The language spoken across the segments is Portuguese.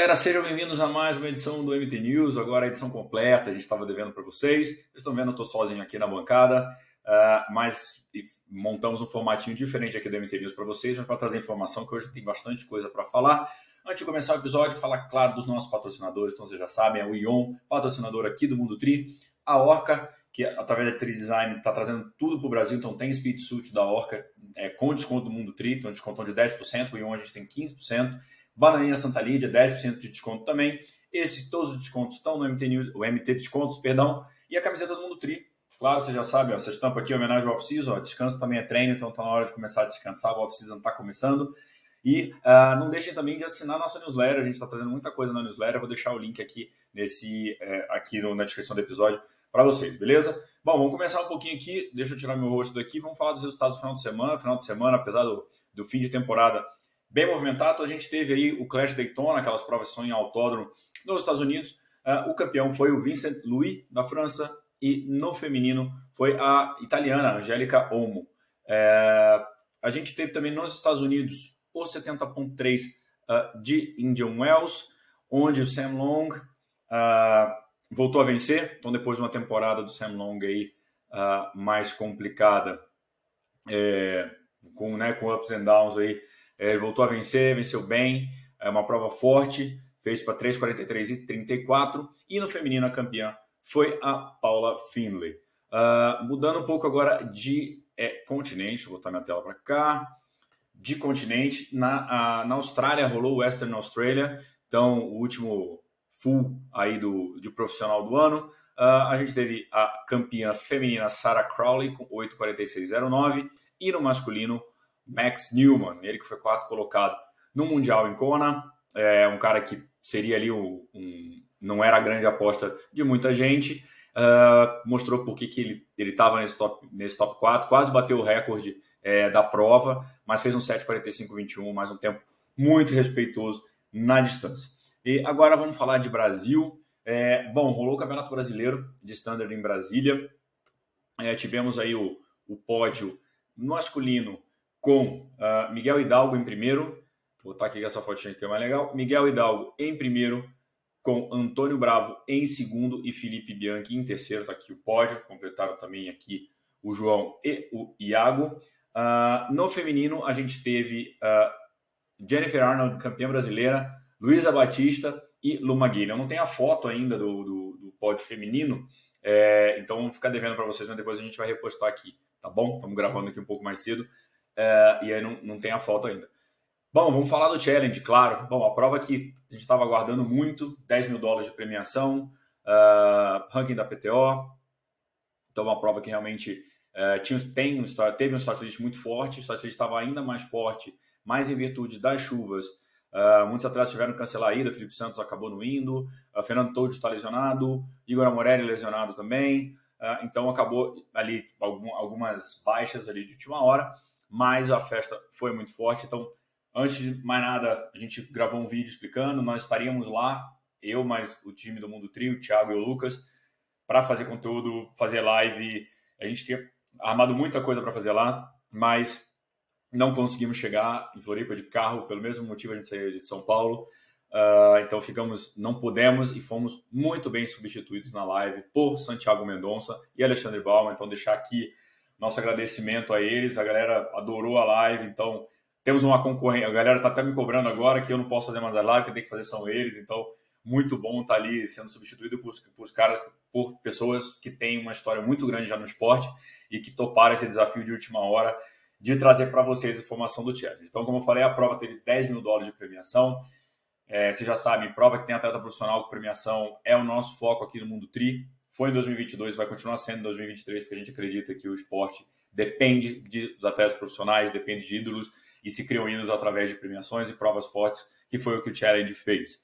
galera, sejam bem-vindos a mais uma edição do MT News. Agora a edição completa, a gente estava devendo para vocês. Vocês estão vendo, eu estou sozinho aqui na bancada, uh, mas montamos um formatinho diferente aqui do MT News para vocês, para trazer informação que hoje tem bastante coisa para falar. Antes de começar o episódio, falar claro dos nossos patrocinadores, então vocês já sabem, é o Ion, patrocinador aqui do Mundo Tri, a Orca, que através da Tri Design está trazendo tudo para o Brasil, então tem Speed Suit da Orca é, com desconto do Mundo Tri, então descontão de 10%, o Ion a gente tem 15%. Bananinha Santa Lídia, 10% de desconto também. Esse, todos os descontos estão no MT News, o MT Descontos, perdão, e a camiseta do Mundo Tri. Claro, você já sabe, ó, essa estampa aqui é homenagem ao off-season, descanso também é treino, então está na hora de começar a descansar, o off-season está começando. E uh, não deixem também de assinar nossa newsletter, a gente está trazendo muita coisa na newsletter, vou deixar o link aqui, nesse, é, aqui no, na descrição do episódio para vocês, beleza? Bom, vamos começar um pouquinho aqui, deixa eu tirar meu rosto daqui, vamos falar dos resultados do final de semana. Final de semana, apesar do, do fim de temporada bem movimentado. A gente teve aí o Clash Daytona, aquelas provas em autódromo nos Estados Unidos. Uh, o campeão foi o Vincent Louis, da França, e no feminino foi a italiana, Angélica Olmo. É, a gente teve também nos Estados Unidos o 70.3 uh, de Indian Wells, onde o Sam Long uh, voltou a vencer. Então, depois de uma temporada do Sam Long aí mais complicada, é, com, né, com ups and downs aí, ele voltou a vencer, venceu bem, é uma prova forte, fez para 3,43 e 34. E no feminino a campeã foi a Paula Finley. Uh, mudando um pouco agora de é, continente, vou botar minha tela para cá. De continente, na, a, na Austrália rolou o Western Australia, então o último full aí do, de profissional do ano. Uh, a gente teve a campeã feminina Sarah Crowley com 8,46,09 e no masculino Max Newman, ele que foi quarto colocado no Mundial em Kona, é um cara que seria ali um, um não era a grande aposta de muita gente, uh, mostrou por que ele estava nesse top, nesse top 4, quase bateu o recorde é, da prova, mas fez um 7,45,21, mais um tempo muito respeitoso na distância. E agora vamos falar de Brasil. É, bom, rolou o Campeonato Brasileiro de Standard em Brasília. É, tivemos aí o, o pódio masculino com uh, Miguel Hidalgo em primeiro. Vou botar aqui essa fotinha que é mais legal. Miguel Hidalgo em primeiro, com Antônio Bravo em segundo e Felipe Bianchi em terceiro. Está aqui o pódio. Completaram também aqui o João e o Iago. Uh, no feminino, a gente teve uh, Jennifer Arnold, campeã brasileira, Luísa Batista e Luma Guilherme. Não tenho a foto ainda do, do, do pódio feminino, é, então vou ficar devendo para vocês, mas depois a gente vai repostar aqui, tá bom? Estamos gravando aqui um pouco mais cedo é, e aí não, não tem a foto ainda. Bom, vamos falar do challenge, claro. Bom, a prova que a gente estava aguardando muito, 10 mil dólares de premiação, uh, ranking da PTO. Então, uma prova que realmente uh, tinha, tem um, teve um list muito forte, o list estava ainda mais forte, mais em virtude das chuvas. Uh, muitos atletas tiveram que cancelar a ida, Felipe Santos acabou não indo, Fernando Todd está lesionado, Igor Amorelli lesionado também, então acabou ali algum, algumas baixas ali de última hora mas a festa foi muito forte. Então, antes de mais nada, a gente gravou um vídeo explicando. Nós estaríamos lá, eu, mais o time do Mundo Trio, o Thiago e o Lucas, para fazer conteúdo, fazer live. A gente tinha armado muita coisa para fazer lá, mas não conseguimos chegar em Floripa de carro, pelo mesmo motivo a gente saiu de São Paulo. Uh, então ficamos, não pudemos e fomos muito bem substituídos na live por Santiago Mendonça e Alexandre Bauman. Então deixar aqui nosso agradecimento a eles. A galera adorou a live, então temos uma concorrência. A galera está até me cobrando agora que eu não posso fazer mais a live, que tem que fazer são eles. Então, muito bom estar tá ali sendo substituído por, por caras, por pessoas que têm uma história muito grande já no esporte e que toparam esse desafio de última hora de trazer para vocês a informação do challenge. Então, como eu falei, a prova teve 10 mil dólares de premiação. É, vocês já sabem, prova que tem atleta profissional com premiação é o nosso foco aqui no Mundo Tri foi em 2022, vai continuar sendo em 2023, porque a gente acredita que o esporte depende de, dos atletas profissionais, depende de ídolos e se criam ídolos através de premiações e provas fortes, que foi o que o Challenge fez.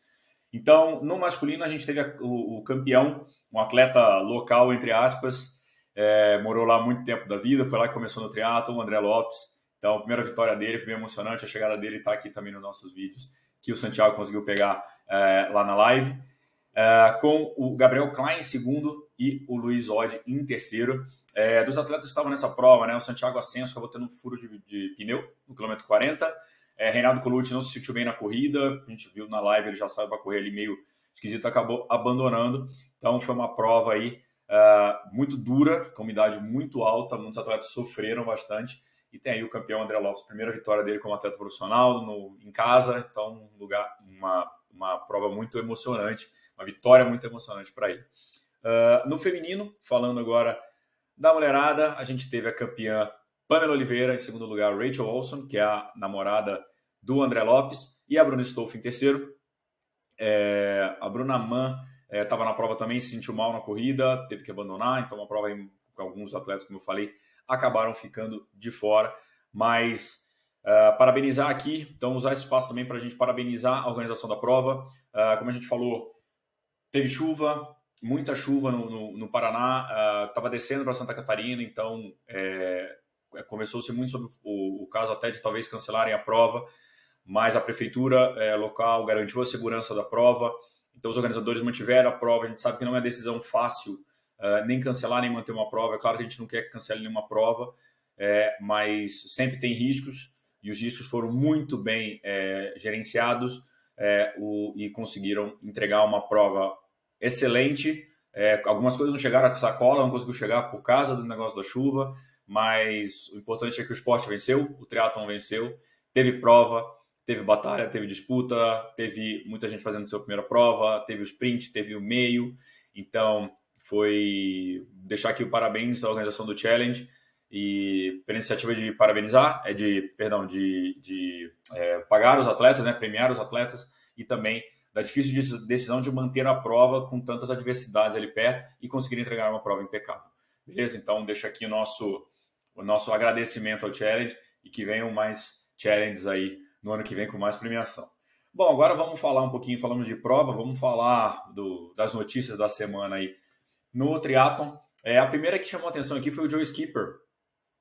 Então, no masculino, a gente teve o, campeão, um atleta local, entre aspas, é, morou lá muito tempo da vida, foi lá que começou no triatlo, o André Lopes. Então, a primeira vitória dele foi bem emocionante, a chegada dele está aqui também nos nossos vídeos, que o Santiago conseguiu pegar é, lá na live. É, com o Gabriel Klein em segundo e o Luiz Odd em terceiro. É, dos atletas que estavam nessa prova, né, o Santiago Ascenso acabou tendo um furo de, de, pneu no quilômetro 40. É, Reinaldo Colucci não se sentiu bem na corrida, a gente viu na live, ele já saiu para correr ali meio esquisito, acabou abandonando. Então foi uma prova aí uh, muito dura, com umidade muito alta, muitos atletas sofreram bastante. E tem aí o campeão André Lopes, primeira vitória dele como atleta profissional no, em casa, então um lugar, uma, uma prova muito emocionante, uma vitória muito emocionante para ele. Uh, no feminino, falando agora da mulherada, a gente teve a campeã Pamela Oliveira em segundo lugar, Rachel Olson, que é a namorada do André Lopes, e a Bruna Stolf em terceiro. É, a Bruna Mann estava é, na prova também, se sentiu mal na corrida, teve que abandonar, então uma prova com alguns atletas, como eu falei, acabaram ficando de fora. Mas uh, parabenizar aqui, então usar esse espaço também para a gente parabenizar a organização da prova. Uh, como a gente falou, teve chuva, muita chuva no, no, no Paraná, estava uh, descendo para Santa Catarina, então é, começou-se muito sobre o, o, caso até de talvez cancelarem a prova, mas a prefeitura é, local garantiu a segurança da prova, então os organizadores mantiveram a prova. A gente sabe que não é decisão fácil uh, nem cancelar nem manter uma prova. É claro que a gente não quer que cancele nenhuma prova, é, mas sempre tem riscos e os riscos foram muito bem é, gerenciados é, o, e conseguiram entregar uma prova excelente. É, algumas coisas não chegaram a sacola, não conseguiu chegar por causa do negócio da chuva, mas o importante é que o esporte venceu, o triatlon venceu, teve prova, teve batalha, teve disputa, teve muita gente fazendo sua primeira prova, teve o sprint, teve o meio. Então, foi deixar aqui o parabéns à organização do Challenge e pela iniciativa de parabenizar, é de, perdão, de, de é, pagar os atletas, né, premiar os atletas e também da difícil decisão de manter a prova com tantas adversidades ali perto e conseguir entregar uma prova impecável. Beleza? Então, deixa aqui o nosso, o nosso agradecimento ao Challenge e que venham mais challenges aí no ano que vem com mais premiação. Bom, agora vamos falar um pouquinho, falamos de prova, vamos falar do, das notícias da semana aí no triatlon. É, a primeira que chamou atenção aqui foi o Joe Skipper.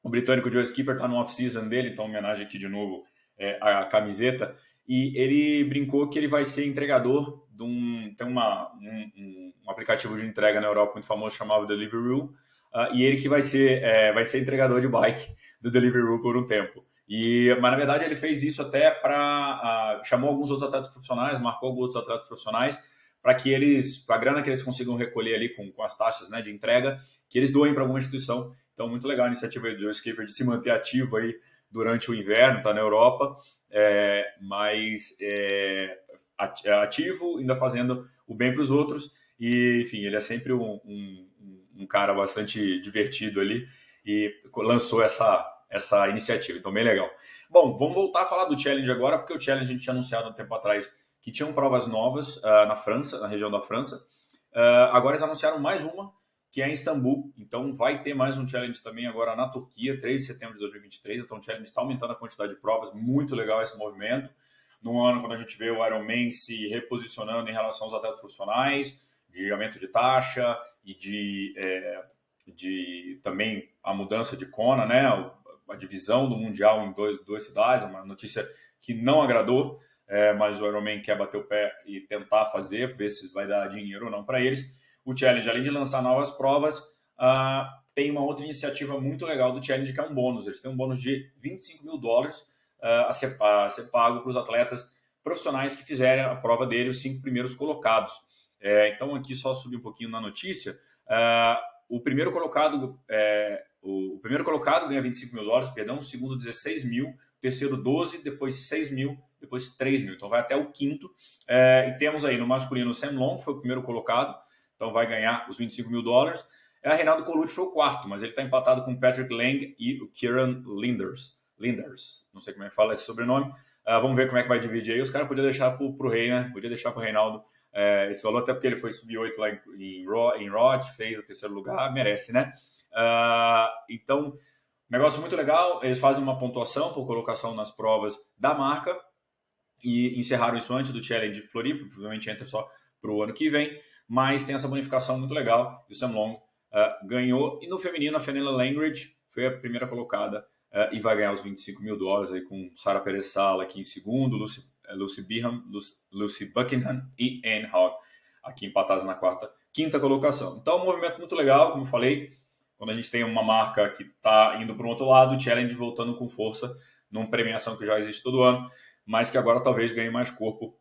O britânico Joe Skipper está no off-season dele, então homenagem aqui de novo é, à camiseta. E ele brincou que ele vai ser entregador de um. Tem uma, um, um aplicativo de entrega na Europa muito famoso chamado Deliveroo. Uh, e ele que vai ser, é, vai ser entregador de bike do Deliveroo por um tempo. E, mas na verdade ele fez isso até para. Uh, chamou alguns outros atletas profissionais, marcou alguns outros atletas profissionais, para que eles, para a grana que eles consigam recolher ali com, com as taxas né, de entrega, que eles doem para alguma instituição. Então, muito legal a iniciativa do Joe Skipper de se manter ativo aí durante o inverno, tá na Europa, é, mas é, ativo, ainda fazendo o bem para os outros. E, enfim, ele é sempre um, um, um cara bastante divertido ali e lançou essa essa iniciativa. Então, bem legal. Bom, vamos voltar a falar do Challenge agora, porque o Challenge a gente tinha anunciado um tempo atrás que tinham provas novas uh, na França, na região da França. Uh, agora eles anunciaram mais uma, que é em Istambul. Então, vai ter mais um Challenge também agora na Turquia, 3 de setembro de 2023. Então, o Challenge está aumentando a quantidade de provas, muito legal esse movimento. No ano, quando a gente vê o Ironman se reposicionando em relação aos atletas profissionais, de aumento de taxa e de, é, de também a mudança de Kona, né? a divisão do Mundial em dois, duas cidades, uma notícia que não agradou, é, mas o Ironman quer bater o pé e tentar fazer, ver se vai dar dinheiro ou não para eles. O Challenge, além de lançar novas provas, uh, tem uma outra iniciativa muito legal do Challenge, que é um bônus. Eles têm um bônus de 25 mil dólares uh, a, ser, a, ser, pago para os atletas profissionais que fizerem a prova dele, os cinco primeiros colocados. É, então, aqui só subir um pouquinho na notícia. Uh, o primeiro colocado é, o, primeiro colocado ganha 25 mil dólares, perdão, o segundo 16 mil, terceiro 12, depois 6 mil, depois 3 mil. Então vai até o quinto. É, e temos aí no masculino o Sam Long, que foi o primeiro colocado, então vai ganhar os 25 mil dólares. É, a Reinaldo Colucci foi o quarto, mas ele está empatado com Patrick Lang e o Kieran Linders. Linders, não sei como é que fala esse sobrenome. Uh, vamos ver como é que vai dividir aí. Os caras podiam deixar para o Rei, né? Podia deixar para o Reinaldo é, esse valor, até porque ele foi sub-8 lá em, em, em Roth, fez o terceiro lugar, merece, né? Uh, então, negócio muito legal. Eles fazem uma pontuação por colocação nas provas da marca e encerraram isso antes do Challenge Floripa, provavelmente entra só para o ano que vem, mas tem essa bonificação muito legal. E o Sam Long uh, ganhou. E no feminino, a Fenella Langridge foi a primeira colocada uh, e vai ganhar os 25 mil dólares aí com Sara Perez Sala aqui em segundo, Lucy, Birham, Lucy, Lucy Buckingham e Anne Hogg aqui empatadas na quarta, quinta colocação. Então, um movimento muito legal, como eu falei, quando a gente tem uma marca que está indo para o outro lado, o challenge voltando com força numa premiação que já existe todo ano. mas que agora talvez ganhe mais corpo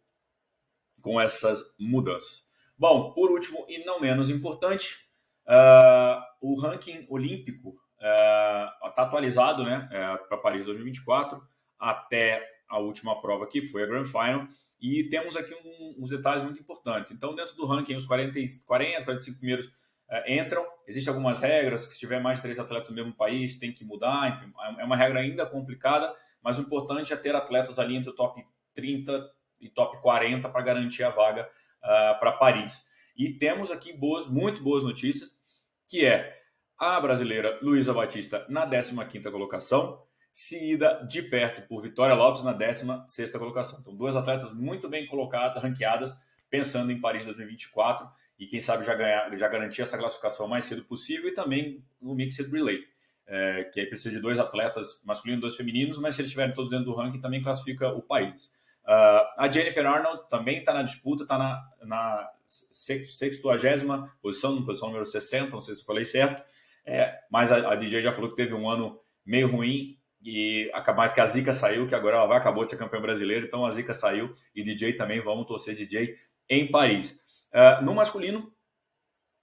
com essas mudanças. Bom, por último e não menos importante, uh, o ranking olímpico está uh, atualizado né, uh, para Paris 2024 até a última prova que foi a Grand Final e temos aqui um, uns detalhes muito importantes. Então, dentro do ranking, os 40, 40 45 primeiros é, entram. Existem algumas regras que se tiver mais de três atletas no mesmo país tem que mudar. É uma regra ainda complicada, mas o importante é ter atletas ali entre o top 30 e top 40 para garantir a vaga uh, para Paris. E temos aqui boas, muito boas notícias, que é a brasileira Luísa Batista na 15ª colocação, seguida de perto por Vitória Lopes na 16ª colocação. Então, duas atletas muito bem colocadas, ranqueadas, pensando em Paris 2024 e quem sabe já, ganhar, já garantir essa classificação o mais cedo possível e também no Mixed Relay, é, que aí precisa de dois atletas masculinos e dois femininos, mas se eles estiverem todos dentro do ranking também classifica o país. Uh, a Jennifer Arnold também está na disputa, está na, na 60 posição, posição número 60, não sei se eu falei certo, é, mas a, a, DJ já falou que teve um ano meio ruim e mais que a Zica saiu, que agora ela vai, acabou de ser campeã brasileira, então a Zica saiu e DJ também, vamos torcer DJ em Paris. Uh, no masculino,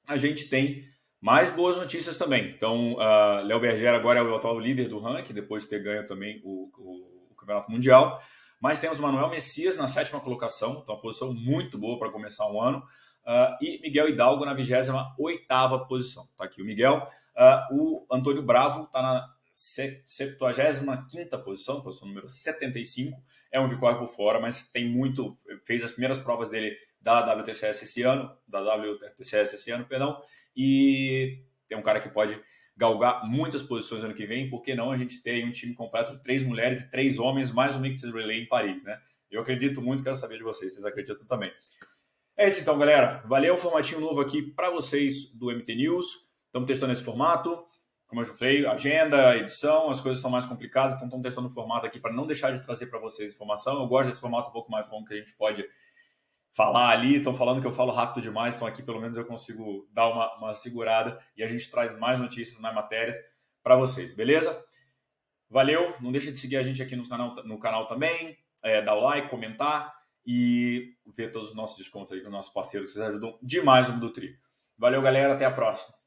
a gente tem mais boas notícias também. Então, uh, Léo Berger agora é o atual líder do ranking, depois de ter ganho também o, o, o Campeonato Mundial. Mas temos Manuel Messias na sétima colocação, então uma posição muito boa para começar o ano. Uh, e Miguel Hidalgo na 28 posição. Tá aqui o Miguel. Uh, o Antônio Bravo está na 75 posição, posição número 75. É um que corre por fora, mas tem muito. Fez as primeiras provas dele da WTCS esse ano, da WTCS esse ano, perdão, e tem um cara que pode galgar muitas posições ano que vem, por que não a gente ter um time completo de três mulheres e três homens, mais um Mixed Relay em Paris, né? Eu acredito muito, quero saber de vocês, vocês acreditam também. É isso então, galera. Valeu, formatinho novo aqui para vocês do MT News. Estamos testando esse formato. Como eu já falei, agenda, edição, as coisas estão mais complicadas, então estamos testando o formato aqui para não deixar de trazer para vocês informação. Eu gosto desse formato um pouco mais longo que a gente pode falar ali, estão falando que eu falo rápido demais, então aqui pelo menos eu consigo dar uma, uma segurada e a gente traz mais notícias, mais matérias para vocês, beleza? Valeu, não deixa de seguir a gente aqui no canal, no canal também, é, dar o like, comentar e ver todos os nossos descontos aí com os nossos parceiros, que vocês ajudam demais no Mundo Tri. Valeu, galera, até a próxima.